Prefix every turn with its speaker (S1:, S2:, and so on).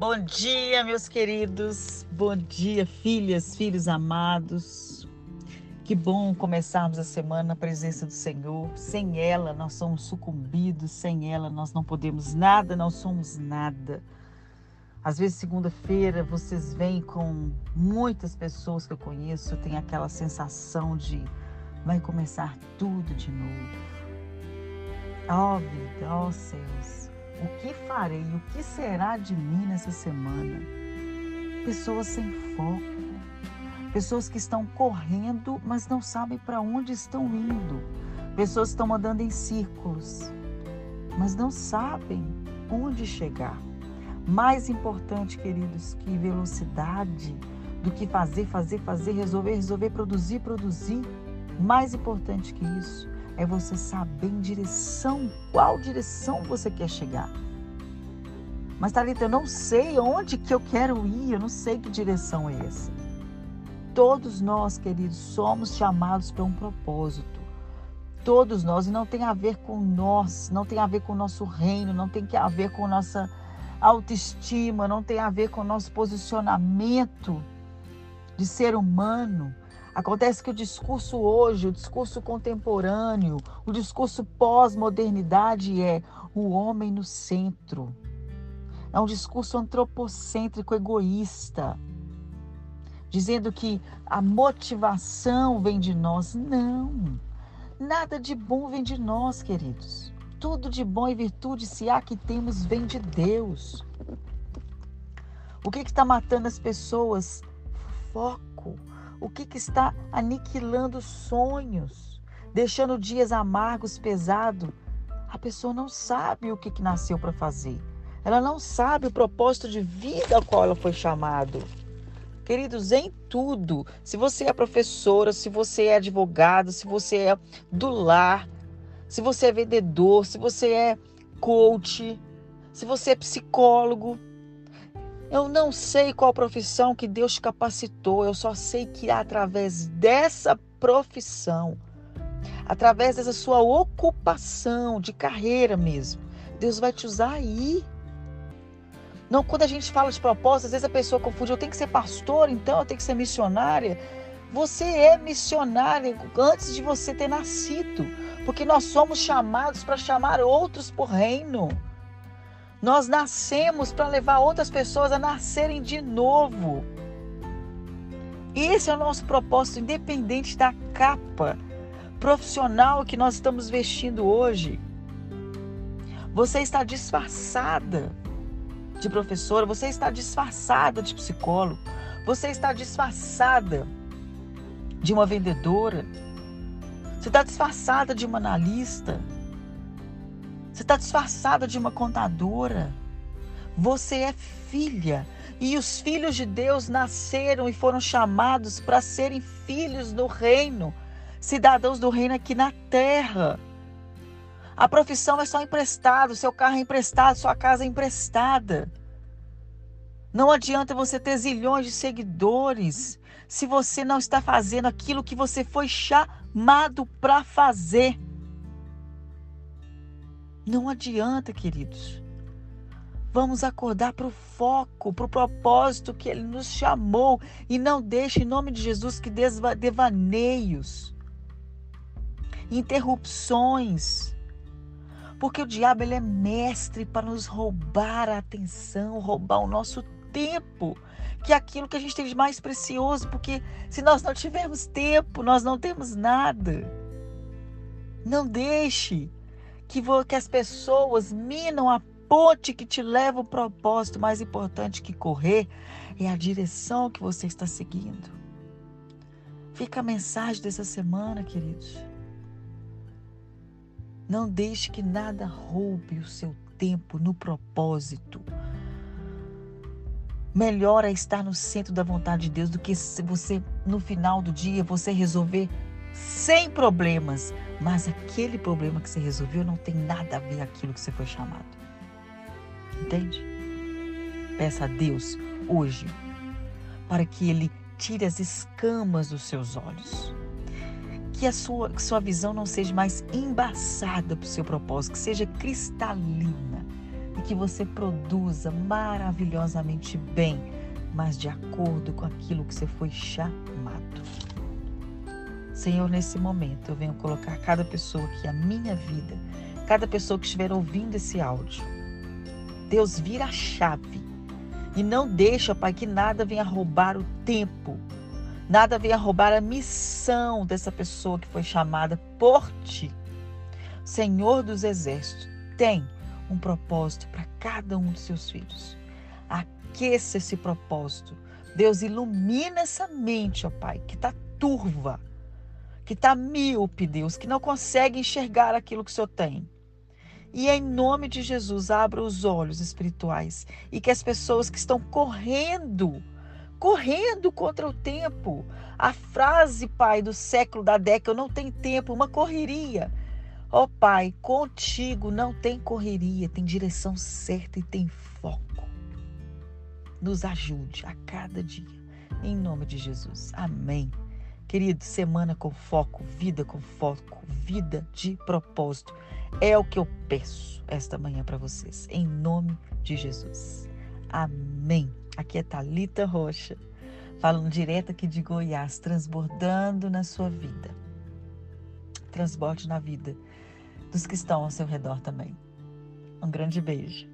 S1: Bom dia, meus queridos. Bom dia, filhas, filhos amados. Que bom começarmos a semana na presença do Senhor. Sem ela, nós somos sucumbidos. Sem ela, nós não podemos nada, não somos nada. Às vezes, segunda-feira, vocês vêm com muitas pessoas que eu conheço, tem aquela sensação de vai começar tudo de novo. Ó oh, vida, ó oh, céus. O que farei? O que será de mim nessa semana? Pessoas sem foco, pessoas que estão correndo, mas não sabem para onde estão indo, pessoas que estão andando em círculos, mas não sabem onde chegar. Mais importante, queridos, que velocidade, do que fazer, fazer, fazer, resolver, resolver, produzir, produzir. Mais importante que isso é você saber em direção, qual direção você quer chegar. Mas, Thalita, eu não sei onde que eu quero ir, eu não sei que direção é essa. Todos nós, queridos, somos chamados para um propósito. Todos nós, e não tem a ver com nós, não tem a ver com o nosso reino, não tem a ver com nossa autoestima, não tem a ver com o nosso posicionamento de ser humano. Acontece que o discurso hoje, o discurso contemporâneo, o discurso pós-modernidade é o homem no centro. É um discurso antropocêntrico, egoísta, dizendo que a motivação vem de nós. Não, nada de bom vem de nós, queridos. Tudo de bom e virtude, se há que temos, vem de Deus. O que está matando as pessoas? Foco o que, que está aniquilando sonhos, deixando dias amargos, pesados. A pessoa não sabe o que, que nasceu para fazer. Ela não sabe o propósito de vida ao qual ela foi chamado. Queridos, em tudo, se você é professora, se você é advogado, se você é do lar, se você é vendedor, se você é coach, se você é psicólogo, eu não sei qual profissão que Deus capacitou, eu só sei que através dessa profissão, através dessa sua ocupação de carreira mesmo, Deus vai te usar aí. Não, quando a gente fala de propósito, às vezes a pessoa confunde, eu tenho que ser pastor, então eu tenho que ser missionária. Você é missionária antes de você ter nascido, porque nós somos chamados para chamar outros por reino. Nós nascemos para levar outras pessoas a nascerem de novo. Esse é o nosso propósito, independente da capa profissional que nós estamos vestindo hoje. Você está disfarçada de professora, você está disfarçada de psicólogo, você está disfarçada de uma vendedora, você está disfarçada de uma analista. Você está disfarçada de uma contadora. Você é filha. E os filhos de Deus nasceram e foram chamados para serem filhos do reino, cidadãos do reino aqui na terra. A profissão é só emprestado, seu carro é emprestado, sua casa é emprestada. Não adianta você ter zilhões de seguidores se você não está fazendo aquilo que você foi chamado para fazer. Não adianta, queridos. Vamos acordar para o foco, para o propósito que Ele nos chamou e não deixe, em nome de Jesus, que devaneios, interrupções, porque o diabo ele é mestre para nos roubar a atenção, roubar o nosso tempo, que é aquilo que a gente tem de mais precioso, porque se nós não tivermos tempo, nós não temos nada. Não deixe que, que as pessoas minam a ponte que te leva ao propósito mais importante que correr é a direção que você está seguindo. Fica a mensagem dessa semana, queridos. Não deixe que nada roube o seu tempo no propósito. Melhor é estar no centro da vontade de Deus do que se você, no final do dia, você resolver sem problemas, mas aquele problema que você resolveu não tem nada a ver com aquilo que você foi chamado. Entende? Peça a Deus hoje para que Ele tire as escamas dos seus olhos. Que a sua, que sua visão não seja mais embaçada para o seu propósito, que seja cristalina e que você produza maravilhosamente bem, mas de acordo com aquilo que você foi chamado. Senhor, nesse momento eu venho colocar cada pessoa aqui, a minha vida, cada pessoa que estiver ouvindo esse áudio. Deus vira a chave e não deixa, Pai, que nada venha roubar o tempo, nada venha roubar a missão dessa pessoa que foi chamada por Ti. Senhor dos Exércitos, tem um propósito para cada um dos seus filhos. Aqueça esse propósito. Deus ilumina essa mente, ó Pai, que está turva que está míope, Deus, que não consegue enxergar aquilo que o Senhor tem. E em nome de Jesus, abra os olhos espirituais e que as pessoas que estão correndo, correndo contra o tempo, a frase, Pai, do século, da década, não tem tempo, uma correria. Ó oh, Pai, contigo não tem correria, tem direção certa e tem foco. Nos ajude a cada dia. Em nome de Jesus. Amém. Querido, semana com foco, vida com foco, vida de propósito. É o que eu peço esta manhã para vocês, em nome de Jesus. Amém. Aqui é Talita Rocha, falando direto aqui de Goiás, transbordando na sua vida. Transborde na vida dos que estão ao seu redor também. Um grande beijo.